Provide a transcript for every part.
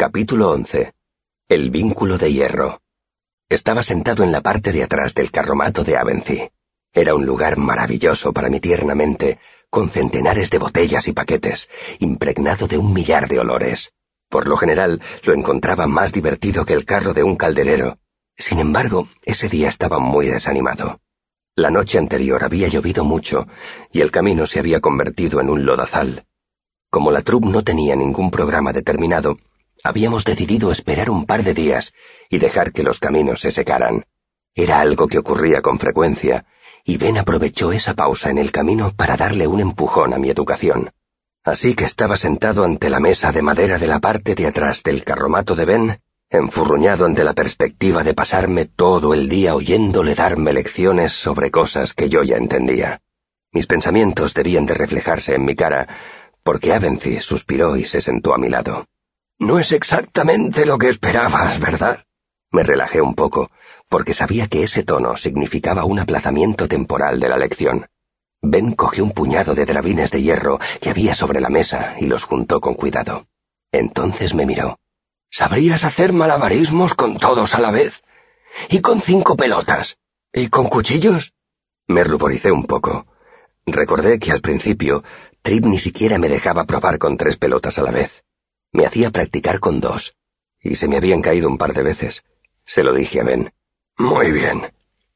Capítulo 11. El vínculo de hierro. Estaba sentado en la parte de atrás del carromato de Avency. Era un lugar maravilloso para mi tierna mente, con centenares de botellas y paquetes, impregnado de un millar de olores. Por lo general, lo encontraba más divertido que el carro de un calderero. Sin embargo, ese día estaba muy desanimado. La noche anterior había llovido mucho, y el camino se había convertido en un lodazal. Como la troupe no tenía ningún programa determinado, habíamos decidido esperar un par de días y dejar que los caminos se secaran. Era algo que ocurría con frecuencia, y Ben aprovechó esa pausa en el camino para darle un empujón a mi educación. Así que estaba sentado ante la mesa de madera de la parte de atrás del carromato de Ben, enfurruñado ante la perspectiva de pasarme todo el día oyéndole darme lecciones sobre cosas que yo ya entendía. Mis pensamientos debían de reflejarse en mi cara, porque Avency suspiró y se sentó a mi lado. No es exactamente lo que esperabas, ¿verdad? Me relajé un poco, porque sabía que ese tono significaba un aplazamiento temporal de la lección. Ben cogió un puñado de drabines de hierro que había sobre la mesa y los juntó con cuidado. Entonces me miró. ¿Sabrías hacer malabarismos con todos a la vez? ¿Y con cinco pelotas? ¿Y con cuchillos? Me ruboricé un poco. Recordé que al principio Trip ni siquiera me dejaba probar con tres pelotas a la vez. Me hacía practicar con dos, y se me habían caído un par de veces. Se lo dije a Ben. Muy bien,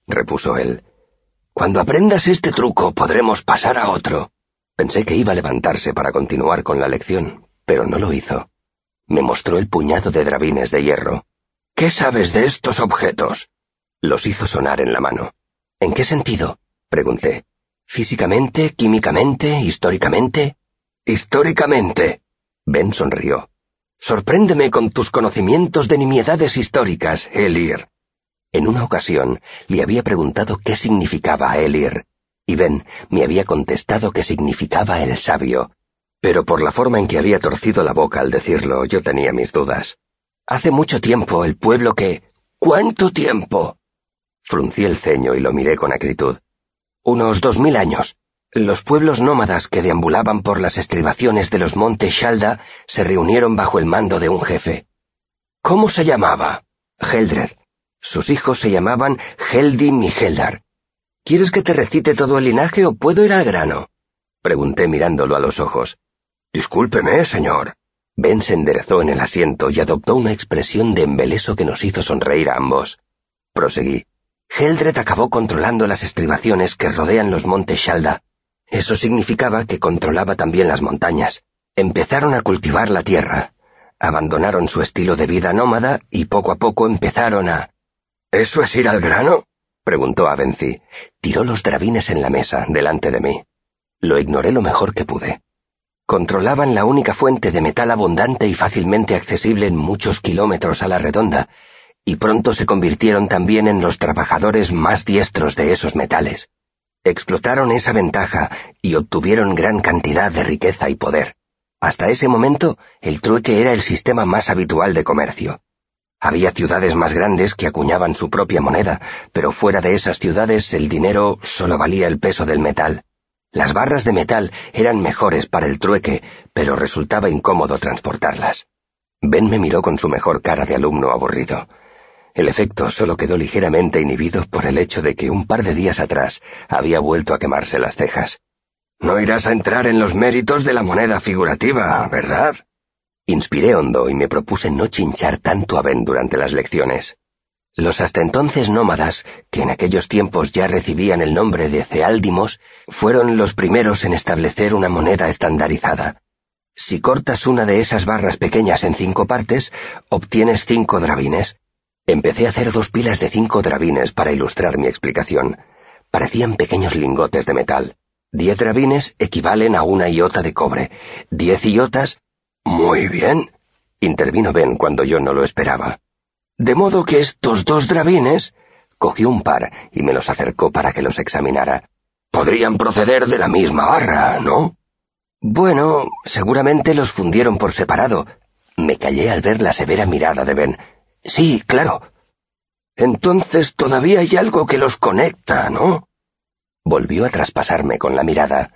repuso él. Cuando aprendas este truco podremos pasar a otro. Pensé que iba a levantarse para continuar con la lección, pero no lo hizo. Me mostró el puñado de drabines de hierro. ¿Qué sabes de estos objetos? Los hizo sonar en la mano. ¿En qué sentido? pregunté. ¿Físicamente, químicamente, históricamente? Históricamente, Ben sonrió. Sorpréndeme con tus conocimientos de nimiedades históricas, Elir. En una ocasión le había preguntado qué significaba Elir, y Ben me había contestado que significaba el sabio, pero por la forma en que había torcido la boca al decirlo yo tenía mis dudas. Hace mucho tiempo el pueblo que... ¿Cuánto tiempo? Fruncí el ceño y lo miré con acritud. Unos dos mil años. Los pueblos nómadas que deambulaban por las estribaciones de los montes Shalda se reunieron bajo el mando de un jefe. ¿Cómo se llamaba? Heldred. Sus hijos se llamaban Heldim y Heldar. ¿Quieres que te recite todo el linaje o puedo ir al grano? Pregunté mirándolo a los ojos. Discúlpeme, señor. Ben se enderezó en el asiento y adoptó una expresión de embeleso que nos hizo sonreír a ambos. Proseguí. Heldred acabó controlando las estribaciones que rodean los montes Shalda eso significaba que controlaba también las montañas. Empezaron a cultivar la tierra, abandonaron su estilo de vida nómada y poco a poco empezaron a... ¿Eso es ir al grano? preguntó Avency. Tiró los drabines en la mesa, delante de mí. Lo ignoré lo mejor que pude. Controlaban la única fuente de metal abundante y fácilmente accesible en muchos kilómetros a la redonda, y pronto se convirtieron también en los trabajadores más diestros de esos metales. Explotaron esa ventaja y obtuvieron gran cantidad de riqueza y poder. Hasta ese momento, el trueque era el sistema más habitual de comercio. Había ciudades más grandes que acuñaban su propia moneda, pero fuera de esas ciudades el dinero solo valía el peso del metal. Las barras de metal eran mejores para el trueque, pero resultaba incómodo transportarlas. Ben me miró con su mejor cara de alumno aburrido. El efecto solo quedó ligeramente inhibido por el hecho de que un par de días atrás había vuelto a quemarse las cejas. No irás a entrar en los méritos de la moneda figurativa, ¿verdad? Inspiré hondo y me propuse no chinchar tanto a Ben durante las lecciones. Los hasta entonces nómadas, que en aquellos tiempos ya recibían el nombre de ceáldimos, fueron los primeros en establecer una moneda estandarizada. Si cortas una de esas barras pequeñas en cinco partes, obtienes cinco drabines, Empecé a hacer dos pilas de cinco drabines para ilustrar mi explicación. Parecían pequeños lingotes de metal. Diez drabines equivalen a una iota de cobre. Diez iotas... Muy bien, intervino Ben cuando yo no lo esperaba. De modo que estos dos drabines... Cogió un par y me los acercó para que los examinara. Podrían proceder de la misma barra, ¿no? Bueno, seguramente los fundieron por separado. Me callé al ver la severa mirada de Ben. Sí, claro. Entonces todavía hay algo que los conecta, ¿no? Volvió a traspasarme con la mirada.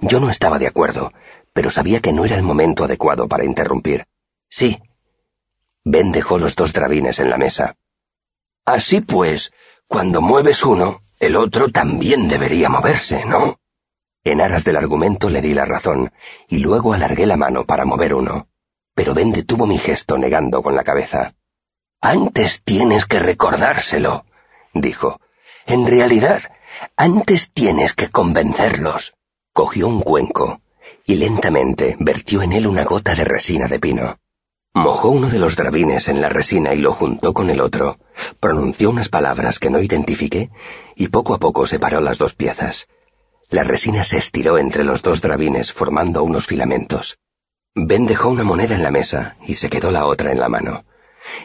Yo no estaba de acuerdo, pero sabía que no era el momento adecuado para interrumpir. Sí, Ben dejó los dos drabines en la mesa. Así pues, cuando mueves uno, el otro también debería moverse, ¿no? En aras del argumento le di la razón, y luego alargué la mano para mover uno. Pero Ben detuvo mi gesto negando con la cabeza. Antes tienes que recordárselo, dijo. En realidad, antes tienes que convencerlos. Cogió un cuenco y lentamente vertió en él una gota de resina de pino. Mojó uno de los drabines en la resina y lo juntó con el otro, pronunció unas palabras que no identifiqué y poco a poco separó las dos piezas. La resina se estiró entre los dos drabines formando unos filamentos. Ben dejó una moneda en la mesa y se quedó la otra en la mano.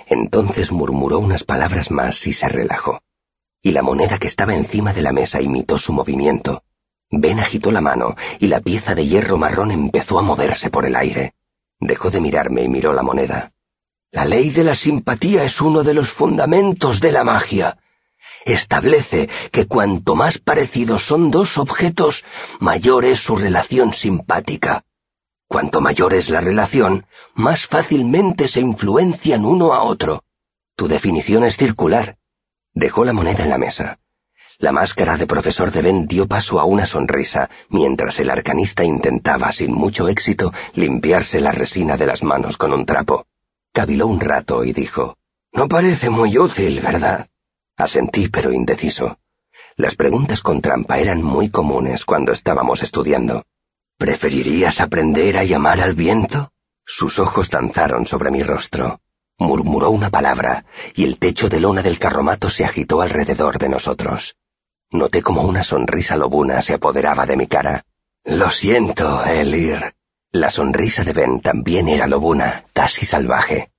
Entonces murmuró unas palabras más y se relajó. Y la moneda que estaba encima de la mesa imitó su movimiento. Ben agitó la mano y la pieza de hierro marrón empezó a moverse por el aire. Dejó de mirarme y miró la moneda. La ley de la simpatía es uno de los fundamentos de la magia. Establece que cuanto más parecidos son dos objetos, mayor es su relación simpática. Cuanto mayor es la relación, más fácilmente se influencian uno a otro. Tu definición es circular. Dejó la moneda en la mesa. La máscara de profesor de Ben dio paso a una sonrisa, mientras el arcanista intentaba, sin mucho éxito, limpiarse la resina de las manos con un trapo. Caviló un rato y dijo, No parece muy útil, ¿verdad? Asentí, pero indeciso. Las preguntas con trampa eran muy comunes cuando estábamos estudiando. ¿Preferirías aprender a llamar al viento? Sus ojos danzaron sobre mi rostro. Murmuró una palabra, y el techo de lona del carromato se agitó alrededor de nosotros. Noté como una sonrisa lobuna se apoderaba de mi cara. Lo siento, Elir. La sonrisa de Ben también era lobuna, casi salvaje.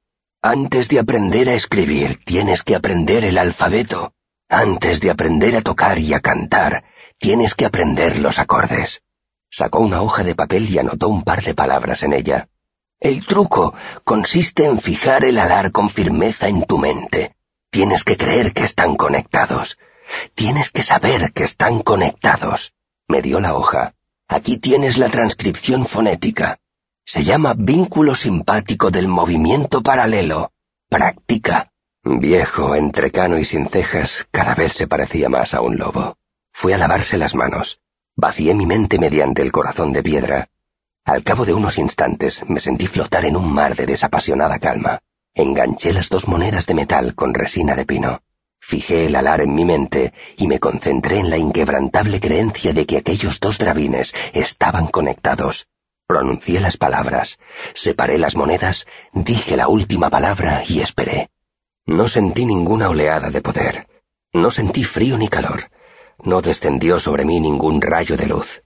Antes de aprender a escribir, tienes que aprender el alfabeto. Antes de aprender a tocar y a cantar, tienes que aprender los acordes. Sacó una hoja de papel y anotó un par de palabras en ella. El truco consiste en fijar el alar con firmeza en tu mente. Tienes que creer que están conectados. Tienes que saber que están conectados. Me dio la hoja. Aquí tienes la transcripción fonética. Se llama vínculo simpático del movimiento paralelo. Practica. Viejo, entrecano y sin cejas, cada vez se parecía más a un lobo. Fui a lavarse las manos. Vacié mi mente mediante el corazón de piedra. Al cabo de unos instantes me sentí flotar en un mar de desapasionada calma. Enganché las dos monedas de metal con resina de pino. Fijé el alar en mi mente y me concentré en la inquebrantable creencia de que aquellos dos drabines estaban conectados. Pronuncié las palabras, separé las monedas, dije la última palabra y esperé. No sentí ninguna oleada de poder. No sentí frío ni calor. No descendió sobre mí ningún rayo de luz.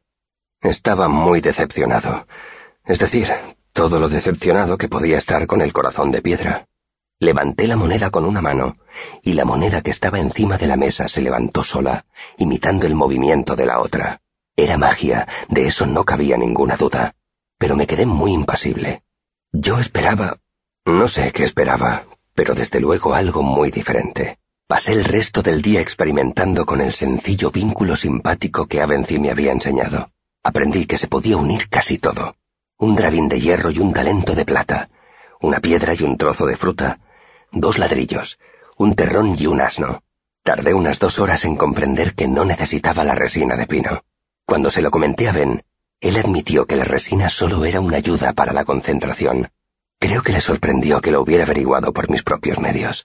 Estaba muy decepcionado. Es decir, todo lo decepcionado que podía estar con el corazón de piedra. Levanté la moneda con una mano, y la moneda que estaba encima de la mesa se levantó sola, imitando el movimiento de la otra. Era magia, de eso no cabía ninguna duda, pero me quedé muy impasible. Yo esperaba... no sé qué esperaba, pero desde luego algo muy diferente. Pasé el resto del día experimentando con el sencillo vínculo simpático que Avency me había enseñado. Aprendí que se podía unir casi todo. Un drabín de hierro y un talento de plata, una piedra y un trozo de fruta, dos ladrillos, un terrón y un asno. Tardé unas dos horas en comprender que no necesitaba la resina de pino. Cuando se lo comenté a Ben, él admitió que la resina solo era una ayuda para la concentración. Creo que le sorprendió que lo hubiera averiguado por mis propios medios.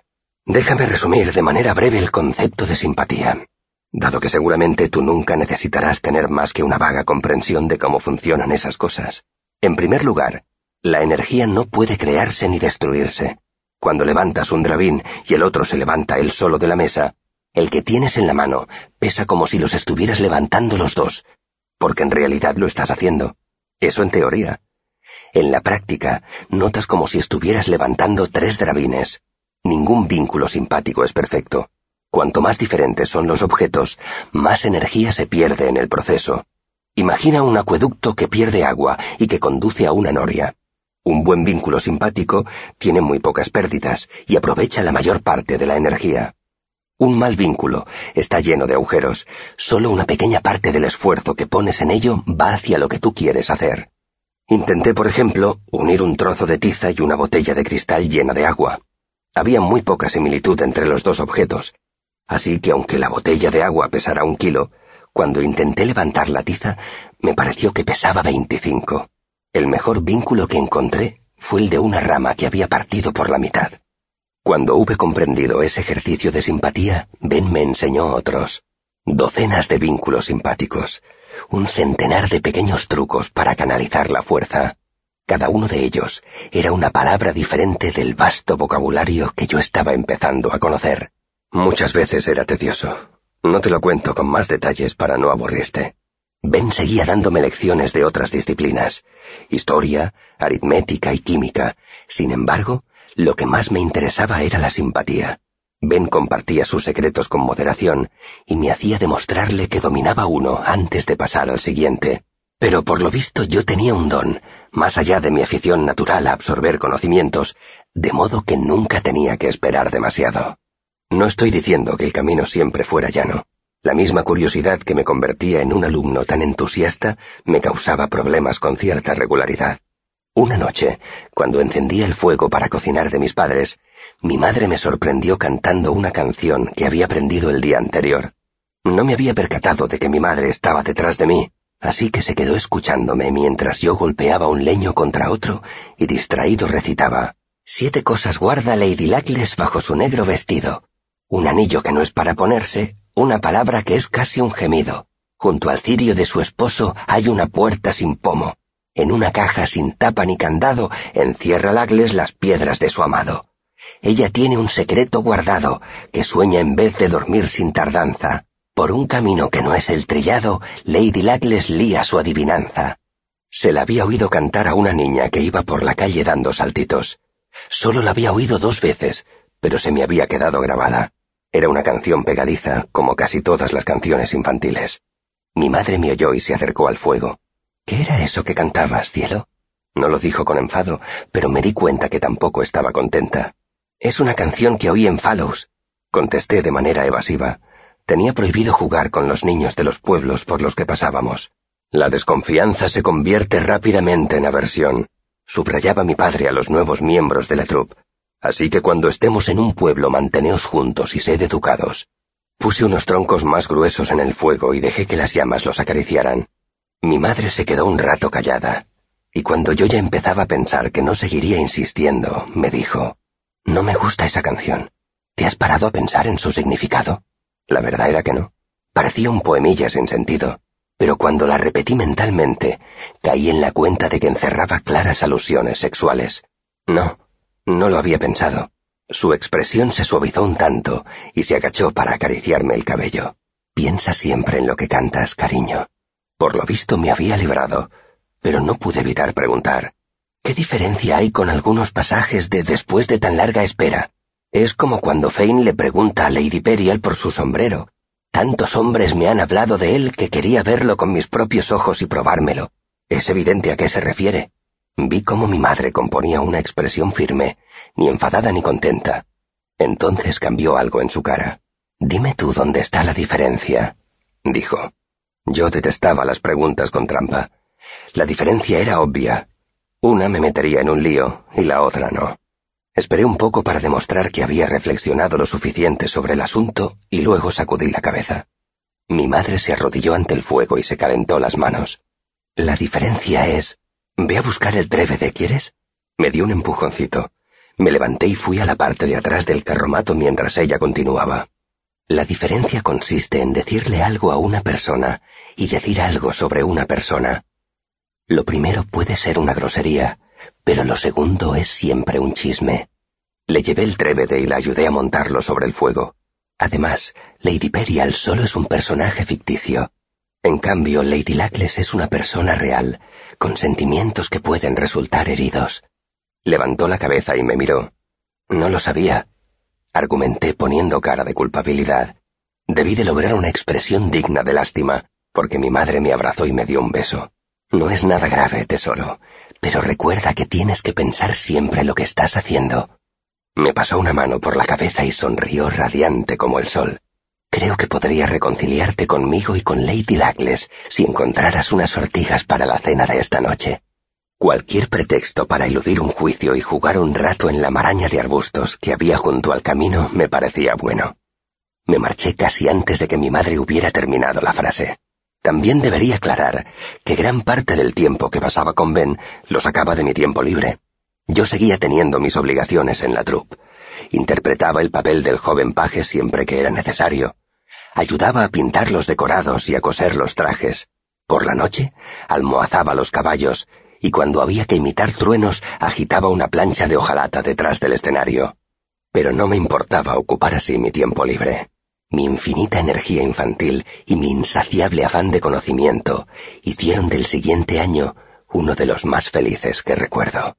Déjame resumir de manera breve el concepto de simpatía, dado que seguramente tú nunca necesitarás tener más que una vaga comprensión de cómo funcionan esas cosas. En primer lugar, la energía no puede crearse ni destruirse. Cuando levantas un drabín y el otro se levanta él solo de la mesa, el que tienes en la mano pesa como si los estuvieras levantando los dos, porque en realidad lo estás haciendo. Eso en teoría. En la práctica, notas como si estuvieras levantando tres drabines. Ningún vínculo simpático es perfecto. Cuanto más diferentes son los objetos, más energía se pierde en el proceso. Imagina un acueducto que pierde agua y que conduce a una noria. Un buen vínculo simpático tiene muy pocas pérdidas y aprovecha la mayor parte de la energía. Un mal vínculo está lleno de agujeros. Solo una pequeña parte del esfuerzo que pones en ello va hacia lo que tú quieres hacer. Intenté, por ejemplo, unir un trozo de tiza y una botella de cristal llena de agua. Había muy poca similitud entre los dos objetos, así que aunque la botella de agua pesara un kilo, cuando intenté levantar la tiza, me pareció que pesaba veinticinco. El mejor vínculo que encontré fue el de una rama que había partido por la mitad. Cuando hube comprendido ese ejercicio de simpatía, Ben me enseñó otros. Docenas de vínculos simpáticos, un centenar de pequeños trucos para canalizar la fuerza. Cada uno de ellos era una palabra diferente del vasto vocabulario que yo estaba empezando a conocer. Muchas veces era tedioso. No te lo cuento con más detalles para no aburrirte. Ben seguía dándome lecciones de otras disciplinas, historia, aritmética y química. Sin embargo, lo que más me interesaba era la simpatía. Ben compartía sus secretos con moderación y me hacía demostrarle que dominaba uno antes de pasar al siguiente. Pero por lo visto yo tenía un don, más allá de mi afición natural a absorber conocimientos, de modo que nunca tenía que esperar demasiado. No estoy diciendo que el camino siempre fuera llano. La misma curiosidad que me convertía en un alumno tan entusiasta me causaba problemas con cierta regularidad. Una noche, cuando encendía el fuego para cocinar de mis padres, mi madre me sorprendió cantando una canción que había aprendido el día anterior. No me había percatado de que mi madre estaba detrás de mí, así que se quedó escuchándome mientras yo golpeaba un leño contra otro y distraído recitaba Siete cosas guarda Lady Lacles bajo su negro vestido. Un anillo que no es para ponerse, una palabra que es casi un gemido. Junto al cirio de su esposo hay una puerta sin pomo. En una caja sin tapa ni candado encierra Lagles las piedras de su amado. Ella tiene un secreto guardado, que sueña en vez de dormir sin tardanza. Por un camino que no es el trillado, Lady Lagles lía su adivinanza. Se la había oído cantar a una niña que iba por la calle dando saltitos. Solo la había oído dos veces, pero se me había quedado grabada. Era una canción pegadiza, como casi todas las canciones infantiles. Mi madre me oyó y se acercó al fuego. ¿Qué era eso que cantabas, cielo? No lo dijo con enfado, pero me di cuenta que tampoco estaba contenta. Es una canción que oí en Fallows. Contesté de manera evasiva. Tenía prohibido jugar con los niños de los pueblos por los que pasábamos. La desconfianza se convierte rápidamente en aversión, subrayaba mi padre a los nuevos miembros de la troupe. Así que cuando estemos en un pueblo manteneos juntos y sed educados. Puse unos troncos más gruesos en el fuego y dejé que las llamas los acariciaran. Mi madre se quedó un rato callada, y cuando yo ya empezaba a pensar que no seguiría insistiendo, me dijo, No me gusta esa canción. ¿Te has parado a pensar en su significado? La verdad era que no. Parecía un poemilla sin sentido, pero cuando la repetí mentalmente, caí en la cuenta de que encerraba claras alusiones sexuales. No, no lo había pensado. Su expresión se suavizó un tanto y se agachó para acariciarme el cabello. Piensa siempre en lo que cantas, cariño. Por lo visto me había librado, pero no pude evitar preguntar. ¿Qué diferencia hay con algunos pasajes de después de tan larga espera? Es como cuando Fane le pregunta a Lady Perial por su sombrero. Tantos hombres me han hablado de él que quería verlo con mis propios ojos y probármelo. Es evidente a qué se refiere. Vi cómo mi madre componía una expresión firme, ni enfadada ni contenta. Entonces cambió algo en su cara. Dime tú dónde está la diferencia, dijo. Yo detestaba las preguntas con trampa. La diferencia era obvia. Una me metería en un lío y la otra no. Esperé un poco para demostrar que había reflexionado lo suficiente sobre el asunto y luego sacudí la cabeza. Mi madre se arrodilló ante el fuego y se calentó las manos. La diferencia es... Ve a buscar el trévede, ¿quieres? Me dio un empujoncito. Me levanté y fui a la parte de atrás del carromato mientras ella continuaba. La diferencia consiste en decirle algo a una persona y decir algo sobre una persona. Lo primero puede ser una grosería, pero lo segundo es siempre un chisme. Le llevé el trévede y la ayudé a montarlo sobre el fuego. Además, Lady Perial solo es un personaje ficticio. En cambio, Lady Lacles es una persona real, con sentimientos que pueden resultar heridos. Levantó la cabeza y me miró. No lo sabía, argumenté poniendo cara de culpabilidad. Debí de lograr una expresión digna de lástima, porque mi madre me abrazó y me dio un beso. No es nada grave, tesoro, pero recuerda que tienes que pensar siempre lo que estás haciendo. Me pasó una mano por la cabeza y sonrió radiante como el sol. Creo que podría reconciliarte conmigo y con Lady Lagles si encontraras unas sortijas para la cena de esta noche. Cualquier pretexto para eludir un juicio y jugar un rato en la maraña de arbustos que había junto al camino me parecía bueno. Me marché casi antes de que mi madre hubiera terminado la frase. También debería aclarar que gran parte del tiempo que pasaba con Ben lo sacaba de mi tiempo libre. Yo seguía teniendo mis obligaciones en la troupe. Interpretaba el papel del joven paje siempre que era necesario. Ayudaba a pintar los decorados y a coser los trajes. Por la noche, almohazaba los caballos y cuando había que imitar truenos agitaba una plancha de hojalata detrás del escenario. Pero no me importaba ocupar así mi tiempo libre. Mi infinita energía infantil y mi insaciable afán de conocimiento hicieron del siguiente año uno de los más felices que recuerdo.